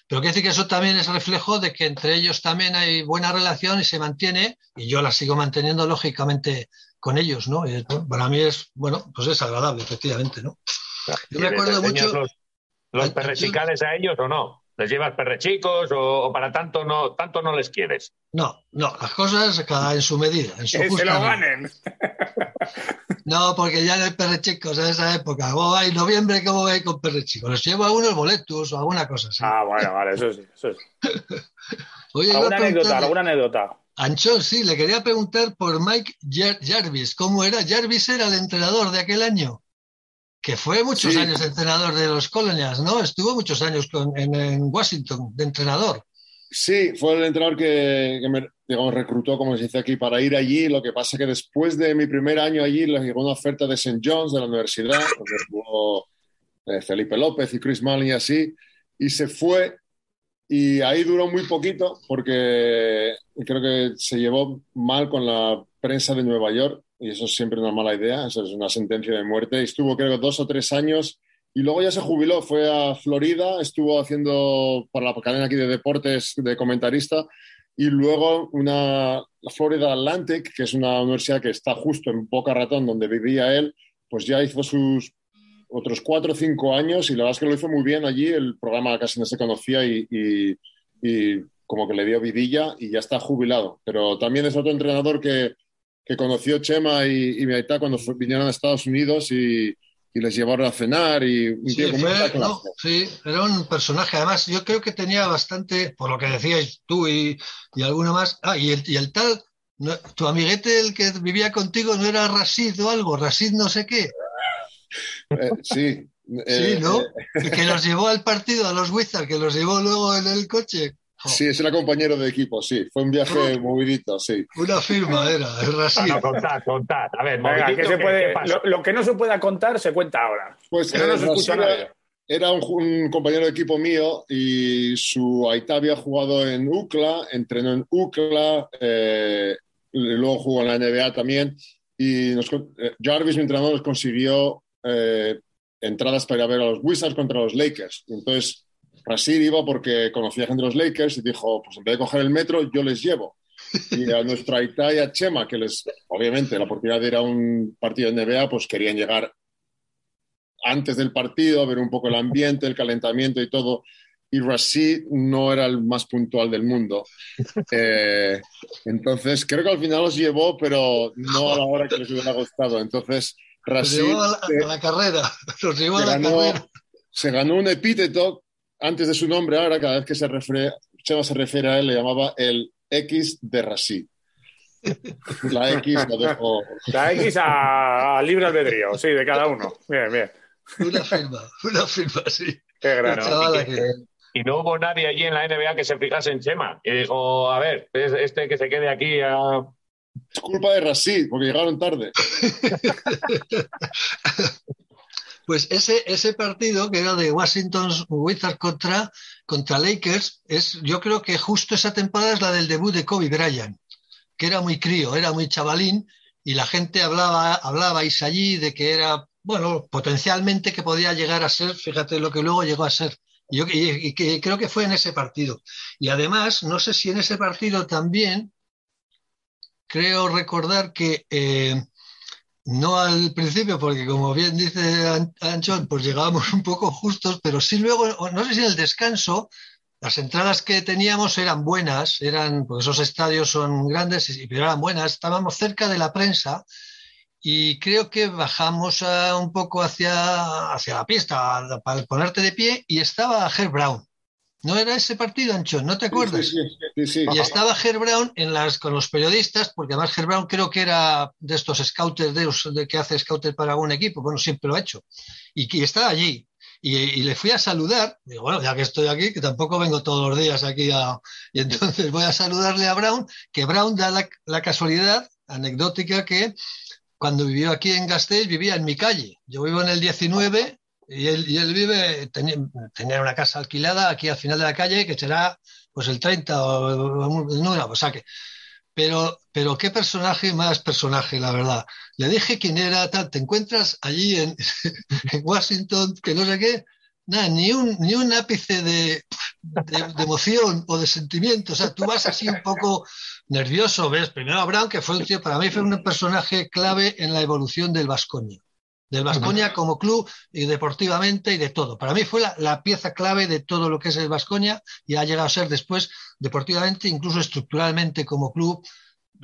Pero quiere decir que eso también es reflejo de que entre ellos también hay buena relación y se mantiene, y yo la sigo manteniendo lógicamente con ellos, ¿no? para mí es, bueno, pues es agradable, efectivamente, ¿no? Yo me acuerdo mucho. ¿Los, los a ellos o no? ¿Les llevas perrechicos o, o, para tanto no, tanto no les quieres? No, no, las cosas cada en su medida. En su que se lo ganen. No, porque ya no hay perrechicos en esa época. ¿Cómo va en noviembre? ¿Cómo va con perrechicos? Les llevo algunos boletos o alguna cosa así. Ah, bueno, vale, eso sí. Eso sí. Oye, ¿Alguna anécdota? ¿Alguna anécdota? Anchón, sí, le quería preguntar por Mike Jarvis. ¿Cómo era? Jarvis era el entrenador de aquel año que fue muchos años entrenador de los Colonials, ¿no? Estuvo muchos años en, Washington de entrenador. Sí, fue el entrenador que, me digamos, reclutó, como se dice aquí, para ir allí. Lo que pasa es que después de mi primer año allí le llegó una oferta de St. John's, de la universidad, donde jugó eh, Felipe López y Chris Mullin y así, y se fue. Y ahí duró muy poquito porque creo que se llevó mal con la prensa de Nueva York y eso es siempre una mala idea, eso es una sentencia de muerte. Estuvo creo dos o tres años y luego ya se jubiló, fue a Florida, estuvo haciendo para la cadena aquí de deportes de comentarista y luego una, Florida Atlantic, que es una universidad que está justo en Boca Ratón, donde vivía él, pues ya hizo sus otros cuatro o cinco años y la verdad es que lo hizo muy bien allí, el programa casi no se conocía y, y, y como que le dio vidilla y ya está jubilado. Pero también es otro entrenador que, que conoció Chema y, y Aita cuando vinieron a Estados Unidos y, y, les llevaron a cenar y un sí, sí, era un personaje. Además, yo creo que tenía bastante, por lo que decías tú y, y alguno más. Ah, y el, y el tal, tu amiguete, el que vivía contigo, ¿no era Rasid o algo? Rasid no sé qué. Eh, sí. sí, eh, ¿no? Eh. que los llevó al partido, a los Wizards, que los llevó luego en el coche. Sí, es el compañero de equipo, sí. Fue un viaje movidito, sí. Una firma era, es No, contad, contad. A ver, lo, que no se pueda contar se cuenta ahora. Pues no era, era un, compañero de equipo mío y su Aita había jugado en UCLA, entrenó en UCLA, eh, luego jugó en la NBA también. Y nos, eh, Jarvis, mi entrenador, nos consiguió eh, entradas para ir a ver a los Wizards contra los Lakers. entonces Brasil iba porque conocía gente de los Lakers y dijo, pues en vez de coger el metro, yo les llevo. Y a nuestra Italia Chema, que les, obviamente, la oportunidad de ir a un partido de NBA, pues querían llegar antes del partido, a ver un poco el ambiente, el calentamiento y todo. Y Rashid no era el más puntual del mundo. Eh, entonces, creo que al final los llevó, pero no a la hora que les hubiera gustado. Entonces, Rashid. Los llevó a la, carrera. Los llevó a la carrera. Se ganó un epíteto antes de su nombre, ahora cada vez que se refiere, Chema se refiere a él, le llamaba el X de Rasí. La X lo dejo. La X a, libre albedrío, sí, de cada uno. Bien, bien. Una firma, una firma, sí. Qué grano. Y, y no hubo nadie allí en la NBA que se fijase en Chema. Y dijo, a ver, este que se quede aquí a... Es culpa de Rasí, porque llegaron tarde. Pues ese, ese partido que era de Washington Wizards contra, contra Lakers, es, yo creo que justo esa temporada es la del debut de Kobe Bryant, que era muy crío, era muy chavalín, y la gente hablaba, hablabais allí de que era, bueno, potencialmente que podía llegar a ser, fíjate lo que luego llegó a ser. Yo, y, que creo que fue en ese partido. Y además, no sé si en ese partido también, creo recordar que eh, no al principio, porque como bien dice Anchón, pues llegábamos un poco justos, pero sí luego, no sé si en el descanso, las entradas que teníamos eran buenas, eran, pues esos estadios son grandes, pero eran buenas, estábamos cerca de la prensa y creo que bajamos un poco hacia, hacia la pista para ponerte de pie y estaba Herb Brown. ¿No era ese partido, Ancho? ¿No te acuerdas? Sí, sí, y estaba Herb Brown en las, con los periodistas, porque además Herb Brown creo que era de estos scouters de, de que hace scouter para algún equipo, bueno, siempre lo ha hecho. Y, que estaba allí. Y, le fui a saludar, digo, bueno, ya que estoy aquí, que tampoco vengo todos los días aquí a... Y entonces voy a saludarle a Brown, que Brown da la, la casualidad anecdótica que cuando vivió aquí en Gasteiz vivía en mi calle. Yo vivo en el 19 y él, vive, tenía, una casa alquilada aquí al final de la calle, que será pues el 30 o el número, o sea que. Pero, pero qué personaje más personaje, la verdad. Le dije quién era, tal, te encuentras allí en, Washington, que no sé qué, nada, ni un, ni un ápice de, de, emoción o de sentimiento. O sea, tú vas así un poco nervioso, ves. Primero a Brown, que fue un tío, para mí fue un personaje clave en la evolución del Vascoña del Vascoña como club y deportivamente y de todo. Para mí fue la, la, pieza clave de todo lo que es el Vascoña y ha llegado a ser después deportivamente, incluso estructuralmente como club,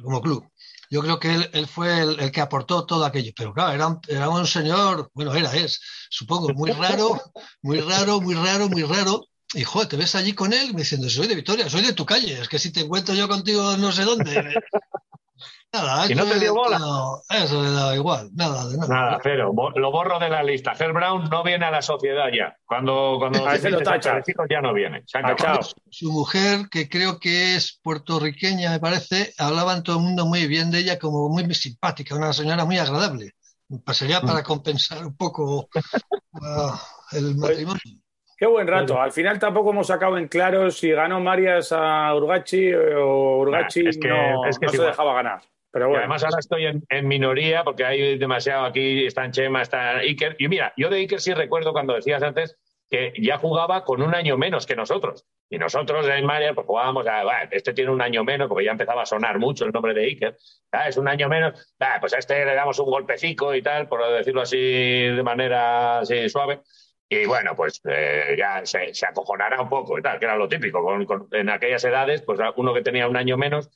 como club. Yo creo que él, él fue el, el, que aportó todo aquello. Pero claro, era, era un señor, bueno, era, es, supongo, muy raro, muy raro, muy raro, muy raro. Y joder, te ves allí con él diciendo, soy de Vitoria, soy de tu calle, es que si te encuentro yo contigo no sé dónde, Nada, y no te dio bola. No, eso le da igual, nada de nada. Nada, cero. Lo borro de la lista. Herb Brown no viene a la sociedad ya. Cuando, cuando a se lo tacha. ya no viene. Se Su mujer, que creo que es puertorriqueña, me parece, hablaban todo el mundo muy bien de ella, como muy simpática, una señora muy agradable. Pasaría para mm. compensar un poco uh, el matrimonio. Qué buen rato. Al final tampoco hemos sacado en claro si ganó Marias a Urgachi o Urgachi nah, es que, no, es que no se dejaba ganar. Pero bueno. Además ahora estoy en, en, minoría porque hay demasiado aquí, están Chema, está Iker. Y mira, yo de Iker sí recuerdo cuando decías antes que ya jugaba con un año menos que nosotros. Y nosotros en María pues jugábamos a, este tiene un año menos, porque ya empezaba a sonar mucho el nombre de Iker. Ah, es un año menos, ah, pues a este le damos un golpecico y tal, por decirlo así de manera así suave. Y bueno, pues eh, ya se, se, acojonará un poco y tal, que era lo típico. Con, con, en aquellas edades, pues uno que tenía un año menos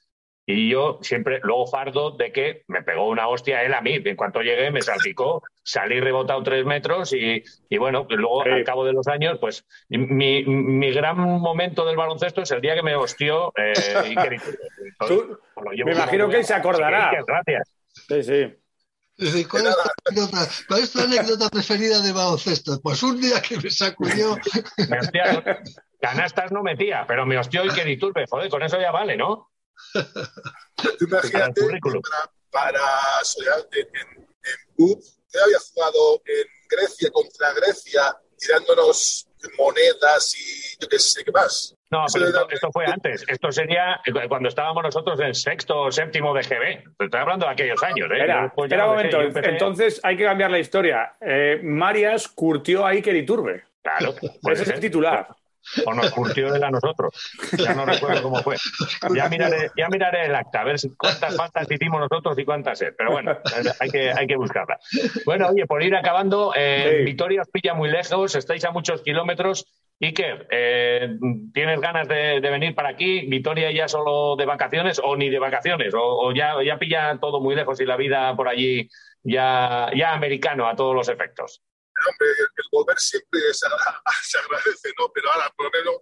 y yo siempre, luego fardo de que me pegó una hostia él a mí. En cuanto llegué, me salpicó, salí rebotado tres metros y, y bueno, luego sí. al cabo de los años, pues mi, mi, gran momento del baloncesto es el día que me hostió eh, Entonces, pues, Me imagino que él se acordará. Gracias. Sí, sí. ¿Cuál, es anécdota, ¿Cuál, es tu anécdota, preferida de baloncesto? Pues un día que me sacudió. Me hostia, canastas no metía, pero me hostió Iker Iturbe. Joder, con eso ya vale, ¿no? Imagínate para, para en, en, en yo había jugado en Grecia contra Grecia tirándonos monedas y yo qué sé qué más. No, pero esto, esto, fue antes. Esto sería cuando estábamos nosotros en sexto o séptimo de GB. Estoy hablando de aquellos años. ¿eh? Era, un momento. Empecé... Entonces hay que cambiar la historia. Eh, Marias curtió a Iker Iturbe. Claro. Ese es el titular o nos curtió él a nosotros. Ya no recuerdo cómo fue. Ya miraré, ya miraré el acta, a ver cuántas faltas hicimos nosotros y cuántas es. Pero bueno, hay que, hay que buscarla. Bueno, oye, por ir acabando, eh, sí. Vitoria os pilla muy lejos, estáis a muchos kilómetros. Iker, eh, ¿tienes ganas de, de, venir para aquí? ¿Vitoria ya solo de vacaciones o ni de vacaciones? ¿O, o ya, ya pilla todo muy lejos y la vida por allí ya, ya americano a todos los efectos? Hombre, el volver siempre se, agradece, ¿no? Pero ahora, por lo menos,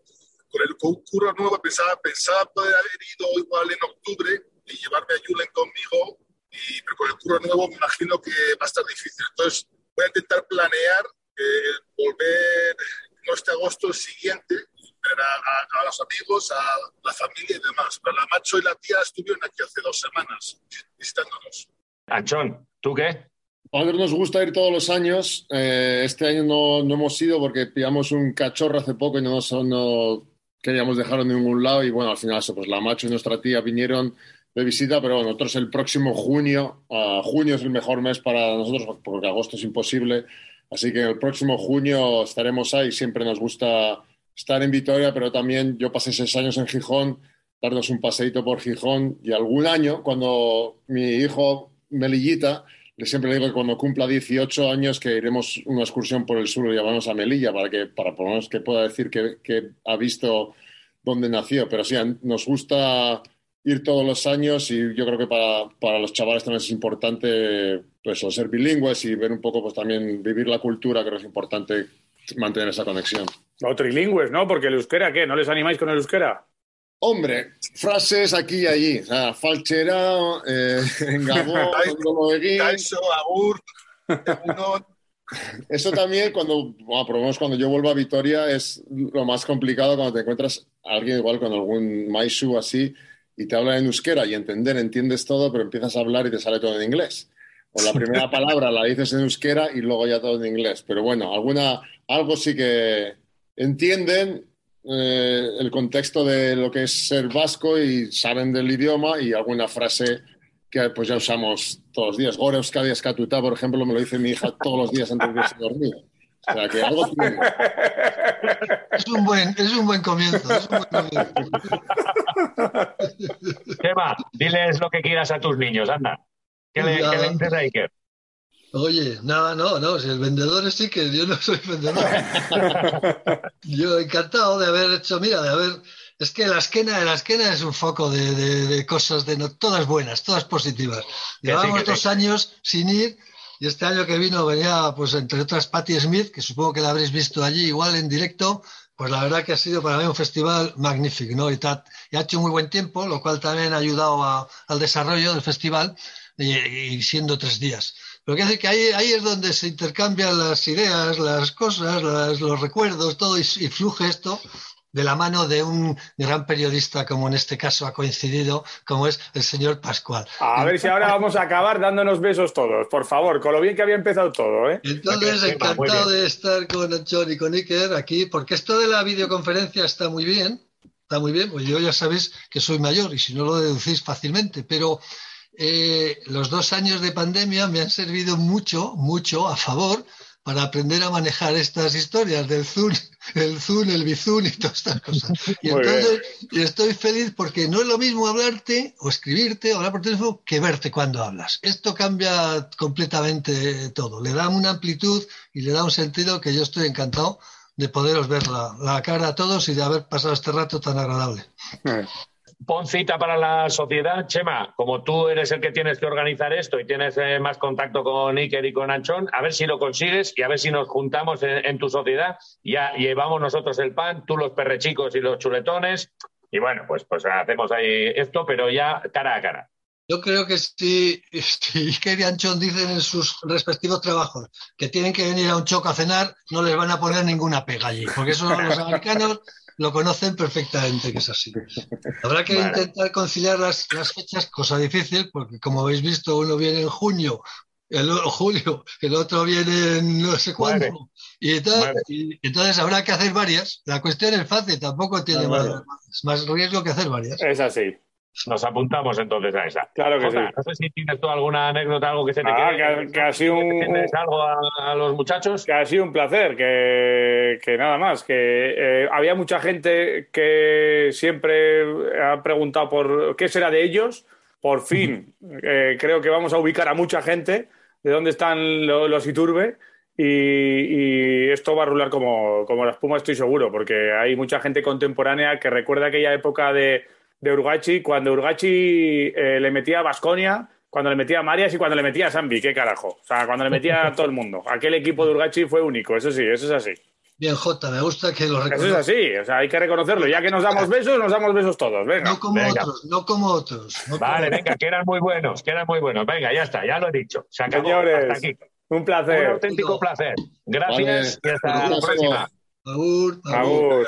con el curro nuevo pensaba, pensaba poder haber ido igual en octubre y llevarme a Julen conmigo, y, pero con el curro nuevo me imagino que va a estar difícil. Entonces, voy a intentar planear eh, volver no este agosto el siguiente, ver a, a, los amigos, a la familia y demás. Pero la macho y la tía estuvieron aquí hace dos semanas visitándonos. Anchón, ¿tú qué? A nosotros nos gusta ir todos los años. Eh, este año no, no, hemos ido porque pillamos un cachorro hace poco y no, no queríamos dejarlo en ningún lado. Y bueno, al final, eso, pues la macho y nuestra tía vinieron de visita, pero bueno, nosotros el próximo junio, uh, junio es el mejor mes para nosotros porque agosto es imposible. Así que el próximo junio estaremos ahí. Siempre nos gusta estar en Vitoria, pero también yo pasé seis años en Gijón, darnos un paseíto por Gijón y algún año, cuando mi hijo Melillita, siempre digo que cuando cumpla 18 años que iremos una excursión por el sur y llamamos a Melilla para que, para por lo menos que pueda decir que, que ha visto dónde nació. Pero sí, nos gusta ir todos los años y yo creo que para, para los chavales también es importante pues, ser bilingües y ver un poco, pues también vivir la cultura, creo que es importante mantener esa conexión. O trilingües, ¿no? Porque el euskera, ¿qué? ¿No les animáis con el euskera? Hombre, frases aquí y allí. O sea, falchera, eh, engabó, agur, Eso también, cuando, bueno, por lo menos cuando yo vuelvo a Vitoria, es lo más complicado cuando te encuentras a alguien igual con algún maishu así y te habla en euskera y entender, entiendes todo, pero empiezas a hablar y te sale todo en inglés. O la primera palabra la dices en euskera y luego ya todo en inglés. Pero bueno, alguna, algo sí que entienden eh, el contexto de lo que es ser vasco y saben del idioma y alguna frase que pues ya usamos todos los días. Gore Euskadi Escatuta, por ejemplo, me lo dice mi hija todos los días antes de dormir. O sea, que algo tiene. Es un buen, es un buen comienzo. Es un buen comienzo. Eva, diles lo que quieras a tus niños, anda. ¿Qué le, ¿qué le dices a Iker? Oye, no, no, no, si el vendedor es Iker, yo no soy vendedor. yo encantado de haber hecho, mira, de haber... Es que la esquena, la esquena es un foco de, de, de cosas, de no, todas buenas, todas positivas. Llevamos sí, dos sí. años sin ir y este año que vino venía, pues entre otras, Patti Smith, que supongo que la habréis visto allí igual en directo, pues la verdad que ha sido para mí un festival magnífico, ¿no? Y, y ha hecho muy buen tiempo, lo cual también ha ayudado a, al desarrollo del festival, y, y, siendo tres días. Pero quiere decir que ahí, ahí es donde se intercambian las ideas, las cosas, las, los recuerdos, todo, y, y fluye esto de la mano de un gran periodista, como en este caso ha coincidido, como es el señor Pascual. A ver si ahora vamos a acabar dándonos besos todos, por favor, con lo bien que había empezado todo. ¿eh? Entonces, encantado de estar con Anchón y con Iker aquí, porque esto de la videoconferencia está muy bien, está muy bien, pues yo ya sabéis que soy mayor y si no lo deducís fácilmente, pero eh, los dos años de pandemia me han servido mucho, mucho a favor para aprender a manejar estas historias del Zoom, el Zoom, el Bizum y todas estas cosas. Y Muy entonces estoy feliz porque no es lo mismo hablarte o escribirte o hablar por teléfono que verte cuando hablas. Esto cambia completamente todo. Le da una amplitud y le da un sentido que yo estoy encantado de poderos ver la, la cara a todos y de haber pasado este rato tan agradable. Pon cita para la sociedad. Chema, como tú eres el que tienes que organizar esto y tienes eh, más contacto con Iker y con Anchón, a ver si lo consigues y a ver si nos juntamos en, en tu sociedad. Ya llevamos nosotros el pan, tú los perrechicos y los chuletones. Y bueno, pues, pues hacemos ahí esto, pero ya cara a cara. Yo creo que si, si Iker y Anchón dicen en sus respectivos trabajos que tienen que venir a un choco a cenar, no les van a poner ninguna pega allí, porque eso los americanos lo conocen perfectamente que es así. Habrá que intentar conciliar las, las, fechas, cosa difícil, porque como habéis visto, uno viene en junio, el julio, el otro viene en no sé cuándo, vale. y, tal, vale. y, entonces habrá que hacer varias. La cuestión es fácil, tampoco tiene más, más, riesgo que hacer varias. Es así. Nos apuntamos entonces a esa. Claro que sí. No sé si tienes tú alguna anécdota, algo que se te ah, quede. Que, que, ha sido un, ¿Tienes algo a, a, los muchachos? Que ha sido un placer, que, que nada más. Que eh, había mucha gente que siempre ha preguntado por qué será de ellos. Por fin, eh, creo que vamos a ubicar a mucha gente de dónde están los, los Iturbe. Y, y, esto va a rular como, como la espuma, estoy seguro, porque hay mucha gente contemporánea que recuerda aquella época de de Urgachi cuando Urgachi eh, le metía a Basconia, cuando le metía a Marias y cuando le metía a Zambi, qué carajo. O sea, cuando le metía a todo el mundo. Aquel equipo de Urgachi fue único, eso sí, eso es así. Bien, Jota, me gusta que lo reconozcas. Eso es así, o sea, hay que reconocerlo. Ya que nos damos besos, nos damos besos todos. Venga. No como venga. otros, no como otros. No vale, como... venga, que eran muy buenos, que eran muy buenos. Venga, ya está, ya lo he dicho. Se acabó. Señores, hasta aquí. un placer. Un auténtico placer. Gracias vale. y hasta la próxima. Agur, agur. agur.